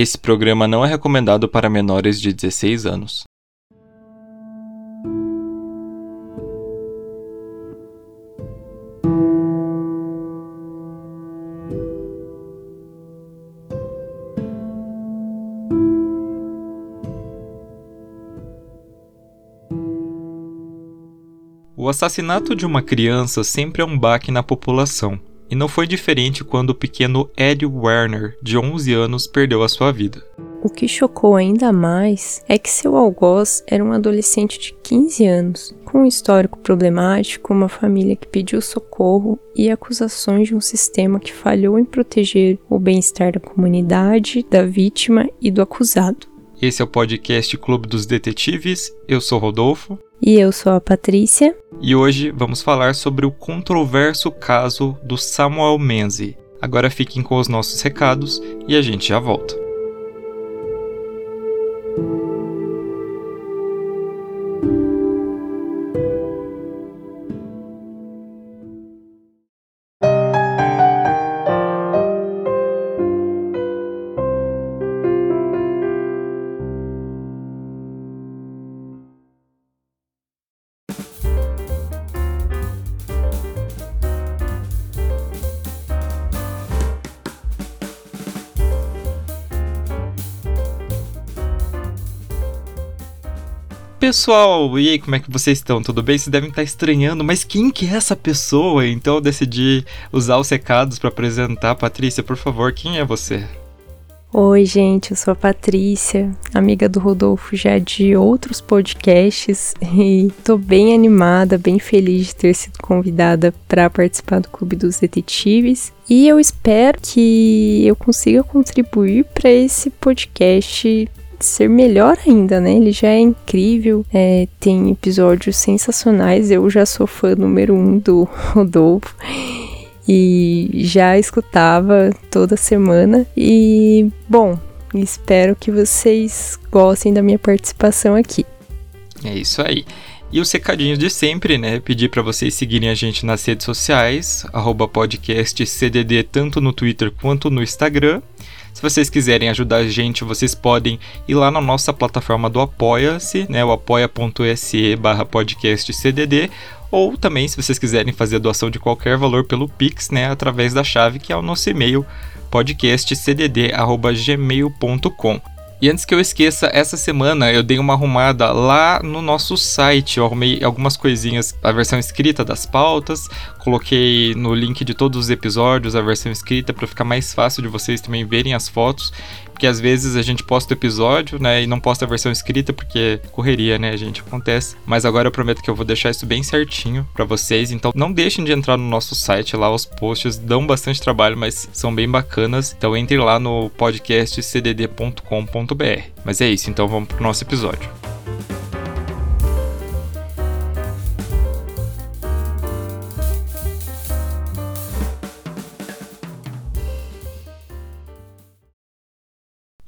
Esse programa não é recomendado para menores de 16 anos. O assassinato de uma criança sempre é um baque na população, e não foi diferente quando o pequeno Ed Werner, de 11 anos, perdeu a sua vida. O que chocou ainda mais é que seu algoz era um adolescente de 15 anos, com um histórico problemático, uma família que pediu socorro e acusações de um sistema que falhou em proteger o bem-estar da comunidade, da vítima e do acusado. Esse é o podcast Clube dos Detetives. Eu sou Rodolfo. E eu sou a Patrícia. E hoje vamos falar sobre o controverso caso do Samuel Menzi. Agora fiquem com os nossos recados e a gente já volta. Pessoal, e aí, como é que vocês estão? Tudo bem? Vocês devem estar estranhando, mas quem que é essa pessoa? Então eu decidi usar os recados para apresentar. Patrícia, por favor, quem é você? Oi, gente, eu sou a Patrícia, amiga do Rodolfo já de outros podcasts e tô bem animada, bem feliz de ter sido convidada para participar do Clube dos Detetives. E eu espero que eu consiga contribuir para esse podcast ser melhor ainda, né? Ele já é incrível, é, tem episódios sensacionais. Eu já sou fã número um do Rodolfo e já escutava toda semana. E, bom, espero que vocês gostem da minha participação aqui. É isso aí. E os recadinhos de sempre, né? Pedir para vocês seguirem a gente nas redes sociais, podcastcdd, tanto no Twitter quanto no Instagram. Se vocês quiserem ajudar a gente, vocês podem ir lá na nossa plataforma do Apoia-se, né, o apoia.se barra podcastcdd, ou também se vocês quiserem fazer a doação de qualquer valor pelo Pix, né, através da chave que é o nosso e-mail podcastcdd@gmail.com. E antes que eu esqueça, essa semana eu dei uma arrumada lá no nosso site. Eu arrumei algumas coisinhas, a versão escrita das pautas, coloquei no link de todos os episódios a versão escrita para ficar mais fácil de vocês também verem as fotos porque às vezes a gente posta o episódio, né, e não posta a versão escrita porque correria, né, gente, acontece. Mas agora eu prometo que eu vou deixar isso bem certinho para vocês, então não deixem de entrar no nosso site lá, os posts dão bastante trabalho, mas são bem bacanas. Então entre lá no podcastcdd.com.br. Mas é isso, então vamos pro nosso episódio.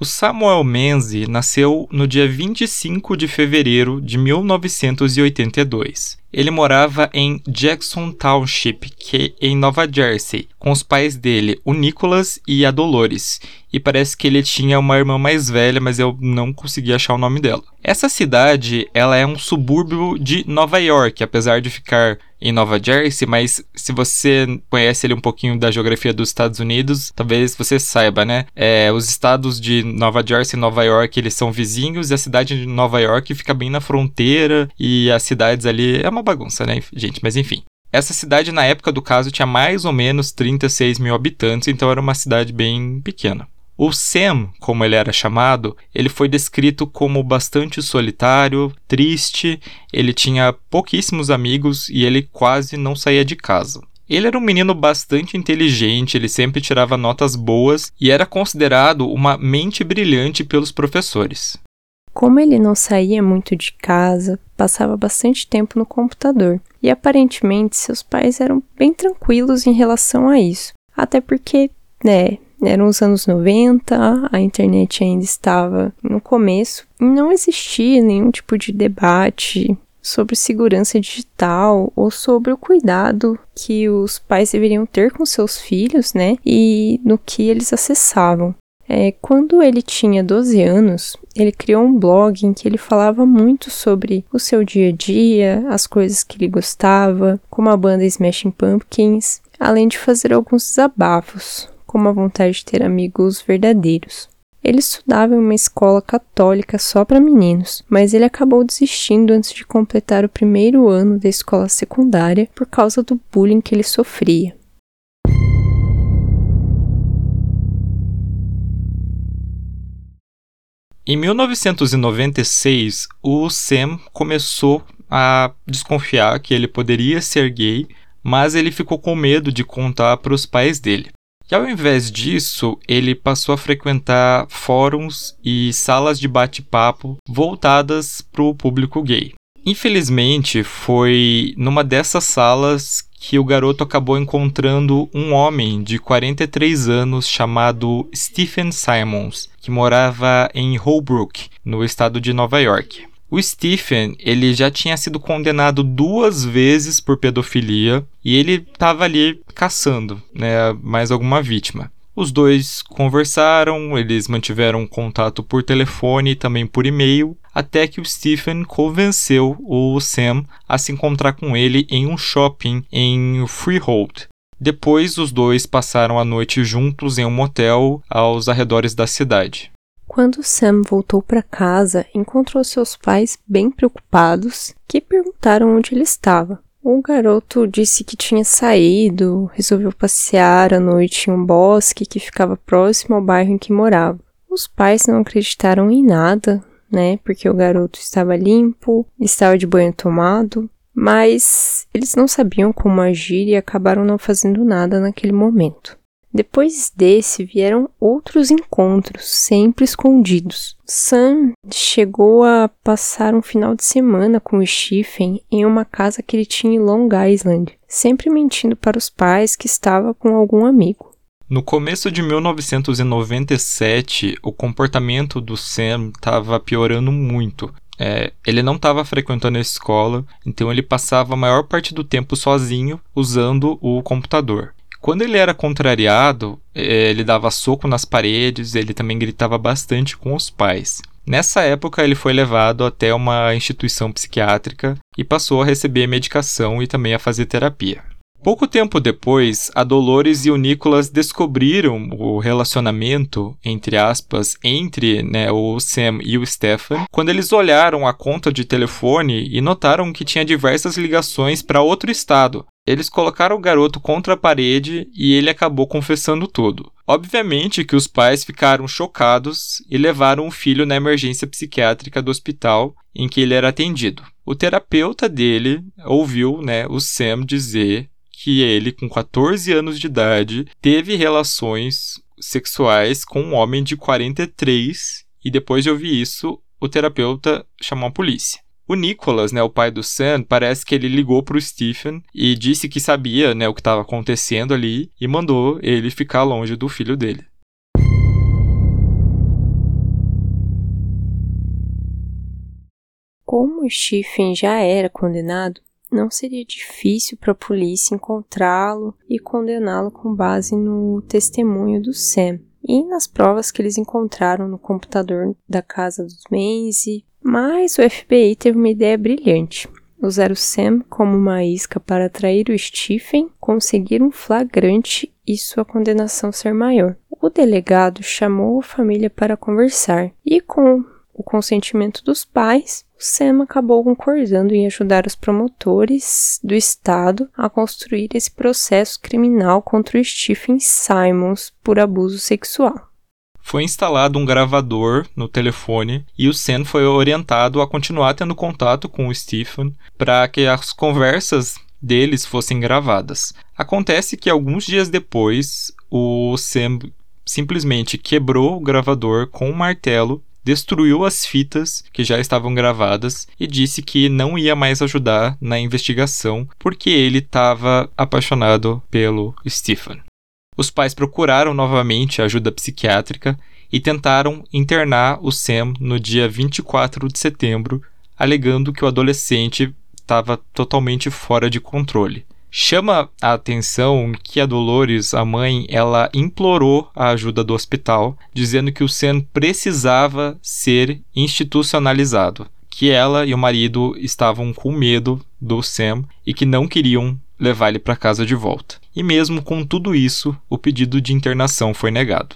O Samuel Menzi nasceu no dia 25 de fevereiro de 1982. Ele morava em Jackson Township, que é em Nova Jersey, com os pais dele, o Nicholas e a Dolores. E parece que ele tinha uma irmã mais velha, mas eu não consegui achar o nome dela. Essa cidade, ela é um subúrbio de Nova York, apesar de ficar em Nova Jersey, mas se você conhece ele um pouquinho da geografia dos Estados Unidos, talvez você saiba, né? É, os estados de Nova Jersey e Nova York, eles são vizinhos e a cidade de Nova York fica bem na fronteira e as cidades ali é uma bagunça, né, gente? Mas enfim. Essa cidade, na época do caso, tinha mais ou menos 36 mil habitantes, então era uma cidade bem pequena. O Sam, como ele era chamado, ele foi descrito como bastante solitário, triste, ele tinha pouquíssimos amigos e ele quase não saía de casa. Ele era um menino bastante inteligente, ele sempre tirava notas boas e era considerado uma mente brilhante pelos professores. Como ele não saía muito de casa, passava bastante tempo no computador e aparentemente seus pais eram bem tranquilos em relação a isso. Até porque, né, eram os anos 90, a internet ainda estava no começo e não existia nenhum tipo de debate sobre segurança digital ou sobre o cuidado que os pais deveriam ter com seus filhos, né? E no que eles acessavam. É, quando ele tinha 12 anos, ele criou um blog em que ele falava muito sobre o seu dia a dia, as coisas que ele gostava, como a banda Smashing Pumpkins, além de fazer alguns desabafos, como a vontade de ter amigos verdadeiros. Ele estudava em uma escola católica só para meninos, mas ele acabou desistindo antes de completar o primeiro ano da escola secundária por causa do bullying que ele sofria. Em 1996, o Sam começou a desconfiar que ele poderia ser gay, mas ele ficou com medo de contar para os pais dele. E ao invés disso, ele passou a frequentar fóruns e salas de bate-papo voltadas para o público gay. Infelizmente, foi numa dessas salas que o garoto acabou encontrando um homem de 43 anos chamado Stephen Simons, que morava em Holbrook, no estado de Nova York. O Stephen, ele já tinha sido condenado duas vezes por pedofilia e ele estava ali caçando, né, mais alguma vítima. Os dois conversaram, eles mantiveram contato por telefone e também por e-mail, até que o Stephen convenceu o Sam a se encontrar com ele em um shopping em Freehold. Depois, os dois passaram a noite juntos em um motel aos arredores da cidade. Quando Sam voltou para casa, encontrou seus pais bem preocupados, que perguntaram onde ele estava. O garoto disse que tinha saído, resolveu passear à noite em um bosque que ficava próximo ao bairro em que morava. Os pais não acreditaram em nada, né? Porque o garoto estava limpo, estava de banho tomado, mas eles não sabiam como agir e acabaram não fazendo nada naquele momento. Depois desse vieram outros encontros, sempre escondidos. Sam chegou a passar um final de semana com o Stephen em uma casa que ele tinha em Long Island, sempre mentindo para os pais que estava com algum amigo. No começo de 1997, o comportamento do Sam estava piorando muito. É, ele não estava frequentando a escola, então ele passava a maior parte do tempo sozinho usando o computador. Quando ele era contrariado, é, ele dava soco nas paredes, ele também gritava bastante com os pais. Nessa época, ele foi levado até uma instituição psiquiátrica e passou a receber medicação e também a fazer terapia. Pouco tempo depois, a Dolores e o Nicholas descobriram o relacionamento, entre aspas, entre né, o Sam e o Stefan, quando eles olharam a conta de telefone e notaram que tinha diversas ligações para outro estado. Eles colocaram o garoto contra a parede e ele acabou confessando tudo. Obviamente que os pais ficaram chocados e levaram o filho na emergência psiquiátrica do hospital em que ele era atendido. O terapeuta dele ouviu né, o Sam dizer que ele, com 14 anos de idade, teve relações sexuais com um homem de 43 e depois de ouvir isso, o terapeuta chamou a polícia. O Nicholas, né, o pai do Sam, parece que ele ligou para o Stephen e disse que sabia, né, o que estava acontecendo ali e mandou ele ficar longe do filho dele. Como o Stephen já era condenado, não seria difícil para a polícia encontrá-lo e condená-lo com base no testemunho do Sam e nas provas que eles encontraram no computador da casa dos Maze. Mas o FBI teve uma ideia brilhante. Usar o Sam como uma isca para atrair o Stephen, conseguir um flagrante e sua condenação ser maior. O delegado chamou a família para conversar e, com o consentimento dos pais, Sam acabou concordando em ajudar os promotores do estado a construir esse processo criminal contra o Stephen Simons por abuso sexual. Foi instalado um gravador no telefone e o Sam foi orientado a continuar tendo contato com o Stephen para que as conversas deles fossem gravadas. Acontece que alguns dias depois, o Sam simplesmente quebrou o gravador com um martelo destruiu as fitas que já estavam gravadas e disse que não ia mais ajudar na investigação porque ele estava apaixonado pelo Stephen. Os pais procuraram novamente ajuda psiquiátrica e tentaram internar o Sam no dia 24 de setembro, alegando que o adolescente estava totalmente fora de controle. Chama a atenção que a Dolores, a mãe, ela implorou a ajuda do hospital, dizendo que o Sam precisava ser institucionalizado, que ela e o marido estavam com medo do Sam e que não queriam levar ele para casa de volta. E mesmo com tudo isso, o pedido de internação foi negado.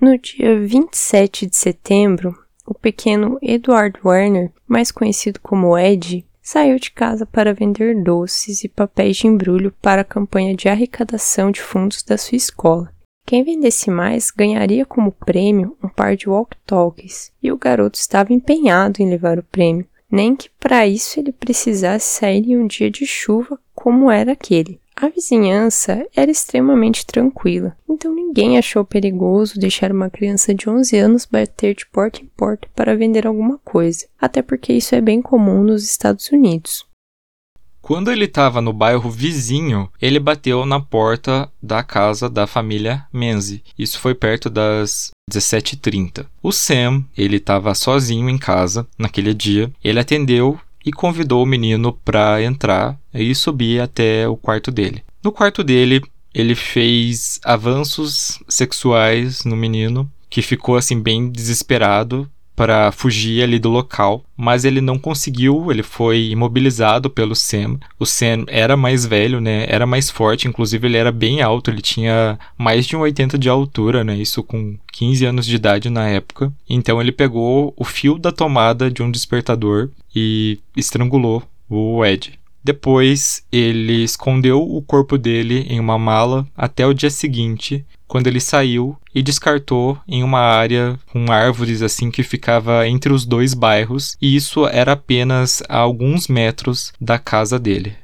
No dia 27 de setembro, o pequeno Edward Werner, mais conhecido como Ed, saiu de casa para vender doces e papéis de embrulho para a campanha de arrecadação de fundos da sua escola. Quem vendesse mais ganharia como prêmio um par de walkie-talkies, e o garoto estava empenhado em levar o prêmio, nem que para isso ele precisasse sair em um dia de chuva como era aquele. A vizinhança era extremamente tranquila, então ninguém achou perigoso deixar uma criança de 11 anos bater de porta em porta para vender alguma coisa, até porque isso é bem comum nos Estados Unidos. Quando ele estava no bairro vizinho, ele bateu na porta da casa da família Menzi. Isso foi perto das 17h30. O Sam, ele estava sozinho em casa naquele dia. Ele atendeu e convidou o menino para entrar e subir até o quarto dele. No quarto dele, ele fez avanços sexuais no menino, que ficou assim bem desesperado para fugir ali do local, mas ele não conseguiu, ele foi imobilizado pelo Sam. O Sam era mais velho, né? Era mais forte, inclusive ele era bem alto, ele tinha mais de 1,80 de altura, né? Isso com 15 anos de idade na época. Então ele pegou o fio da tomada de um despertador e estrangulou o Ed. Depois, ele escondeu o corpo dele em uma mala até o dia seguinte, quando ele saiu e descartou em uma área com árvores assim que ficava entre os dois bairros, e isso era apenas a alguns metros da casa dele.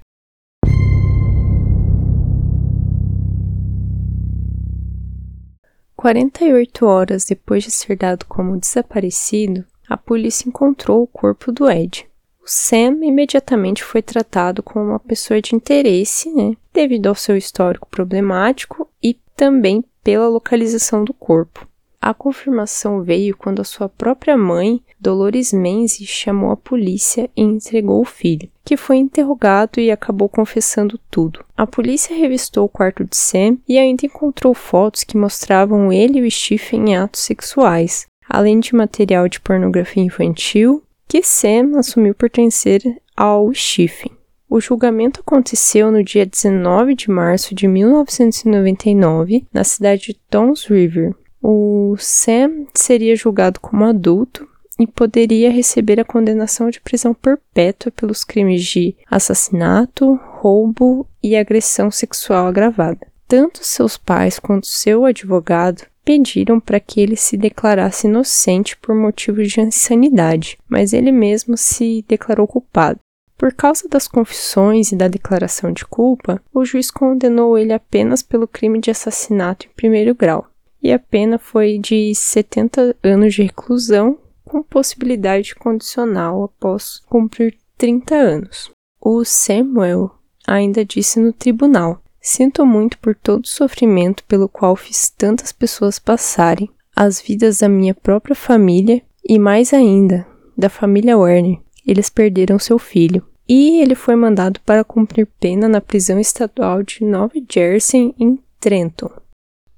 Quarenta e oito horas depois de ser dado como desaparecido, a polícia encontrou o corpo do Ed. O Sam imediatamente foi tratado como uma pessoa de interesse, né, devido ao seu histórico problemático e também pela localização do corpo. A confirmação veio quando a sua própria mãe, Dolores Menzies, chamou a polícia e entregou o filho, que foi interrogado e acabou confessando tudo. A polícia revistou o quarto de Sam e ainda encontrou fotos que mostravam ele e o Stephen em atos sexuais, além de material de pornografia infantil que Sam assumiu pertencer ao Stephen. O julgamento aconteceu no dia 19 de março de 1999, na cidade de Toms River. O Sam seria julgado como adulto e poderia receber a condenação de prisão perpétua pelos crimes de assassinato, roubo e agressão sexual agravada. Tanto seus pais quanto seu advogado pediram para que ele se declarasse inocente por motivos de insanidade, mas ele mesmo se declarou culpado. Por causa das confissões e da declaração de culpa, o juiz condenou ele apenas pelo crime de assassinato em primeiro grau, e a pena foi de 70 anos de reclusão, com possibilidade condicional após cumprir 30 anos. O Samuel ainda disse no tribunal: Sinto muito por todo o sofrimento pelo qual fiz tantas pessoas passarem, as vidas da minha própria família e mais ainda, da família Werner eles perderam seu filho. E ele foi mandado para cumprir pena na prisão estadual de Nova Jersey, em Trenton.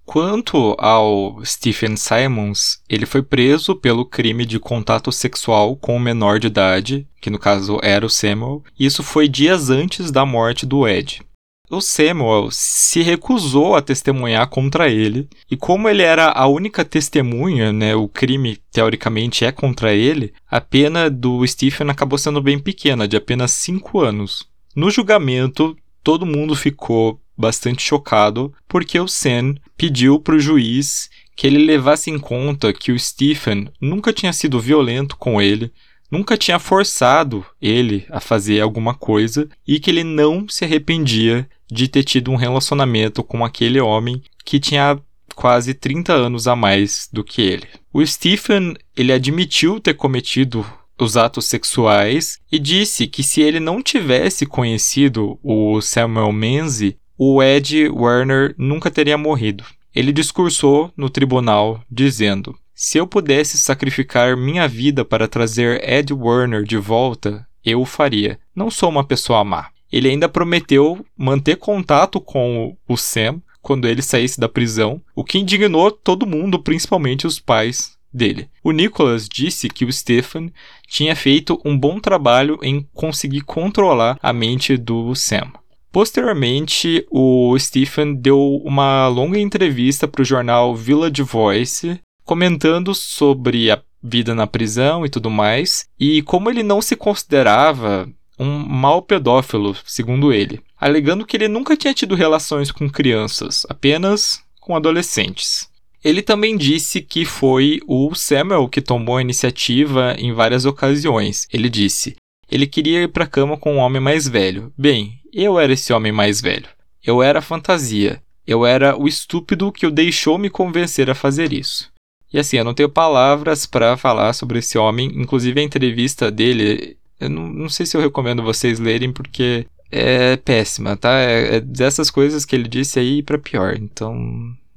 Quanto ao Stephen Simons, ele foi preso pelo crime de contato sexual com um menor de idade, que no caso era o Samuel, isso foi dias antes da morte do Ed. O Samuel se recusou a testemunhar contra ele, e como ele era a única testemunha, né, o crime teoricamente é contra ele, a pena do Stephen acabou sendo bem pequena, de apenas 5 anos. No julgamento, todo mundo ficou bastante chocado porque o Sam pediu para o juiz que ele levasse em conta que o Stephen nunca tinha sido violento com ele, nunca tinha forçado ele a fazer alguma coisa e que ele não se arrependia de ter tido um relacionamento com aquele homem que tinha quase 30 anos a mais do que ele. O Stephen, ele admitiu ter cometido os atos sexuais e disse que se ele não tivesse conhecido o Samuel Menzi, o Ed Werner nunca teria morrido. Ele discursou no tribunal dizendo: Se eu pudesse sacrificar minha vida para trazer Ed Warner de volta, eu o faria. Não sou uma pessoa má. Ele ainda prometeu manter contato com o Sam quando ele saísse da prisão, o que indignou todo mundo, principalmente os pais dele. O Nicholas disse que o Stephen tinha feito um bom trabalho em conseguir controlar a mente do Sam. Posteriormente, o Stephen deu uma longa entrevista para o jornal Village Voice, comentando sobre a vida na prisão e tudo mais, e como ele não se considerava um mau pedófilo, segundo ele, alegando que ele nunca tinha tido relações com crianças, apenas com adolescentes. Ele também disse que foi o Samuel que tomou a iniciativa em várias ocasiões. Ele disse: ele queria ir para a cama com um homem mais velho. Bem, eu era esse homem mais velho. Eu era a fantasia. Eu era o estúpido que o deixou me convencer a fazer isso. E assim, eu não tenho palavras para falar sobre esse homem. Inclusive, a entrevista dele, eu não, não, sei se eu recomendo vocês lerem, porque é péssima, tá? É, é dessas coisas que ele disse aí para pior. Então,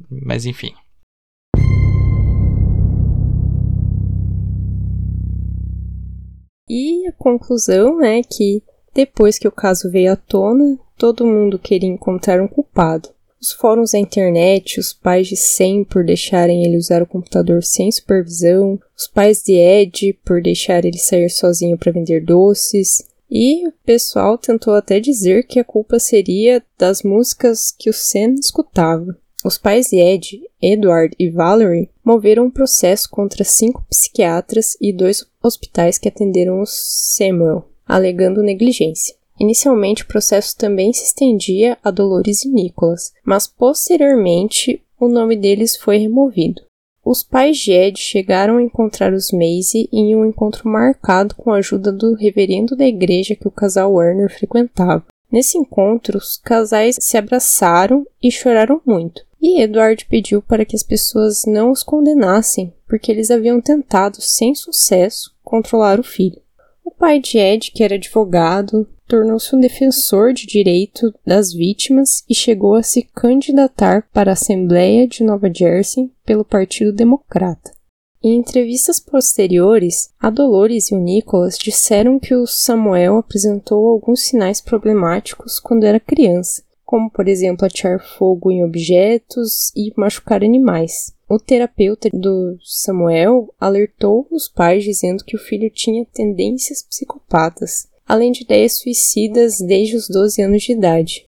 mas enfim. E a conclusão é que, depois que o caso veio à tona, todo mundo queria encontrar um culpado. Os fóruns da internet, os pais de Sam por deixarem ele usar o computador sem supervisão, os pais de Ed por deixar ele sair sozinho para vender doces, e o pessoal tentou até dizer que a culpa seria das músicas que o Sam escutava. Os pais de Ed, Edward e Valerie, moveram um processo contra cinco psiquiatras e dois hospitais que atenderam o Samuel, alegando negligência. Inicialmente, o processo também se estendia a Dolores e Nicholas, mas posteriormente o nome deles foi removido. Os pais de Ed chegaram a encontrar os Maisie em um encontro marcado com a ajuda do reverendo da igreja que o casal Werner frequentava. Nesse encontro, os casais se abraçaram e choraram muito. E Edward pediu para que as pessoas não os condenassem, porque eles haviam tentado, sem sucesso, controlar o filho. O pai de Ed, que era advogado, tornou-se um defensor de direito das vítimas e chegou a se candidatar para a Assembleia de Nova Jersey pelo Partido Democrata. Em entrevistas posteriores, a Dolores e o Nicholas disseram que o Samuel apresentou alguns sinais problemáticos quando era criança, como por exemplo atirar fogo em objetos e machucar animais. O terapeuta do Samuel alertou os pais dizendo que o filho tinha tendências psicopatas, além de ideias suicidas desde os 12 anos de idade.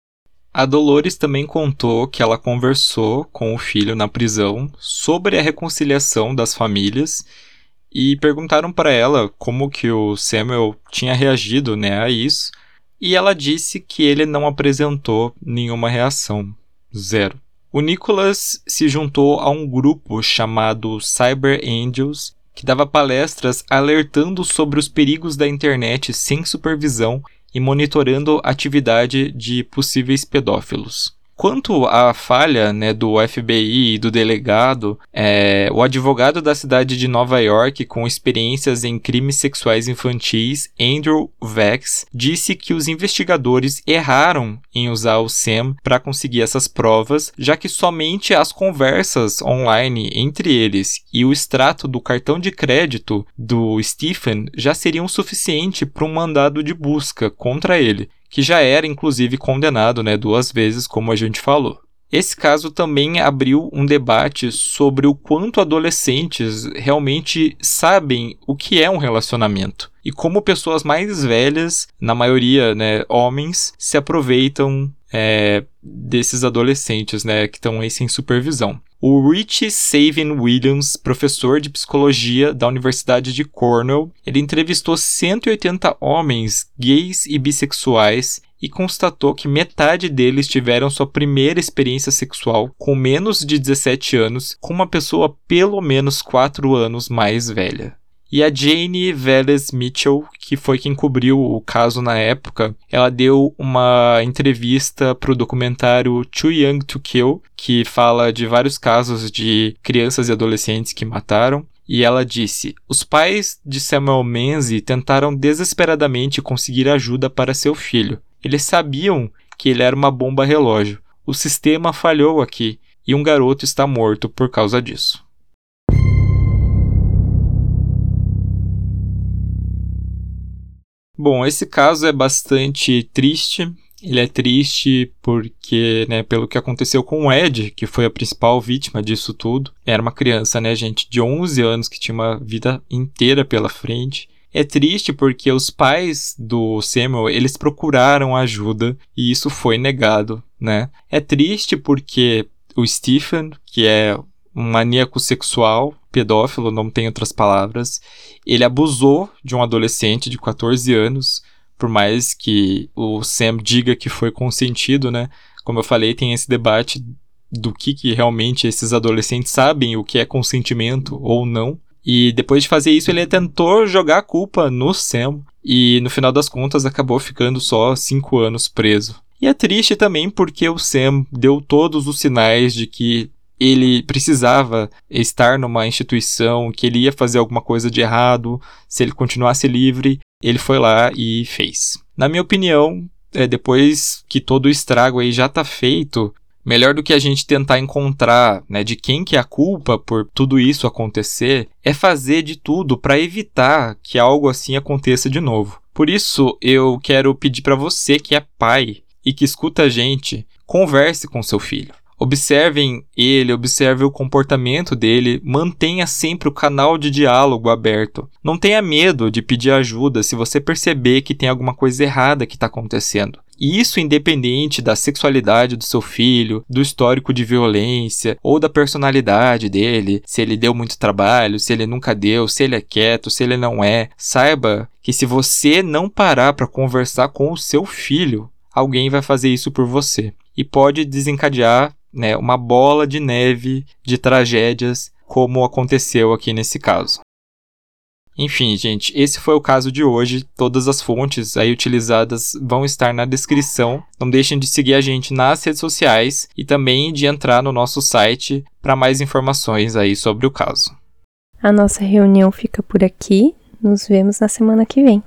A Dolores também contou que ela conversou com o filho na prisão sobre a reconciliação das famílias e perguntaram para ela como que o Samuel tinha reagido, né, a isso. E ela disse que ele não apresentou nenhuma reação, zero. O Nicholas se juntou a um grupo chamado Cyber Angels, que dava palestras alertando sobre os perigos da internet sem supervisão e monitorando a atividade de possíveis pedófilos. Quanto à falha né, do FBI e do delegado, é, o advogado da cidade de Nova York, com experiências em crimes sexuais infantis, Andrew Vex, disse que os investigadores erraram em usar o SAM para conseguir essas provas, já que somente as conversas online entre eles e o extrato do cartão de crédito do Stephen já seriam suficiente para um mandado de busca contra ele que já era inclusive condenado né, duas vezes, como a gente falou. Esse caso também abriu um debate sobre o quanto adolescentes realmente sabem o que é um relacionamento e como pessoas mais velhas, na maioria né, homens, se aproveitam é, desses adolescentes né, que estão aí sem supervisão. O Rich Savin Williams, professor de psicologia da Universidade de Cornell, ele entrevistou 180 homens gays e bissexuais e constatou que metade deles tiveram sua primeira experiência sexual com menos de 17 anos com uma pessoa pelo menos 4 anos mais velha. E a Jane Veles Mitchell, que foi quem cobriu o caso na época, ela deu uma entrevista para o documentário Too Young to Kill, que fala de vários casos de crianças e adolescentes que mataram. E ela disse: Os pais de Samuel Menzies tentaram desesperadamente conseguir ajuda para seu filho. Eles sabiam que ele era uma bomba relógio. O sistema falhou aqui e um garoto está morto por causa disso. Bom, esse caso é bastante triste. Ele é triste porque, né, pelo que aconteceu com o Ed, que foi a principal vítima disso tudo. Era uma criança, né, gente, de 11 anos que tinha uma vida inteira pela frente. É triste porque os pais do Samuel, eles procuraram ajuda e isso foi negado, né? É triste porque o Stephen, que é um maníaco sexual, pedófilo, não tem outras palavras, ele abusou de um adolescente de 14 anos, por mais que o Sam diga que foi consentido, né? Como eu falei, tem esse debate do que, que realmente esses adolescentes sabem o que é consentimento ou não. E depois de fazer isso, ele tentou jogar a culpa no Sam. E no final das contas acabou ficando só cinco anos preso. E é triste também porque o Sam deu todos os sinais de que ele precisava estar numa instituição, que ele ia fazer alguma coisa de errado, se ele continuasse livre, ele foi lá e fez. Na minha opinião, é, depois que todo o estrago aí já está feito, melhor do que a gente tentar encontrar né, de quem que é a culpa por tudo isso acontecer, é fazer de tudo para evitar que algo assim aconteça de novo. Por isso, eu quero pedir para você que é pai e que escuta a gente, converse com seu filho. Observem ele, observe o comportamento dele, mantenha sempre o canal de diálogo aberto. Não tenha medo de pedir ajuda se você perceber que tem alguma coisa errada que está acontecendo. E isso independente da sexualidade do seu filho, do histórico de violência ou da personalidade dele, se ele deu muito trabalho, se ele nunca deu, se ele é quieto, se ele não é. Saiba que se você não parar para conversar com o seu filho, alguém vai fazer isso por você e pode desencadear né, uma bola de neve de tragédias, como aconteceu aqui nesse caso. Enfim, gente, esse foi o caso de hoje. Todas as fontes aí utilizadas vão estar na descrição. Não deixem de seguir a gente nas redes sociais e também de entrar no nosso site para mais informações aí sobre o caso. A nossa reunião fica por aqui. Nos vemos na semana que vem.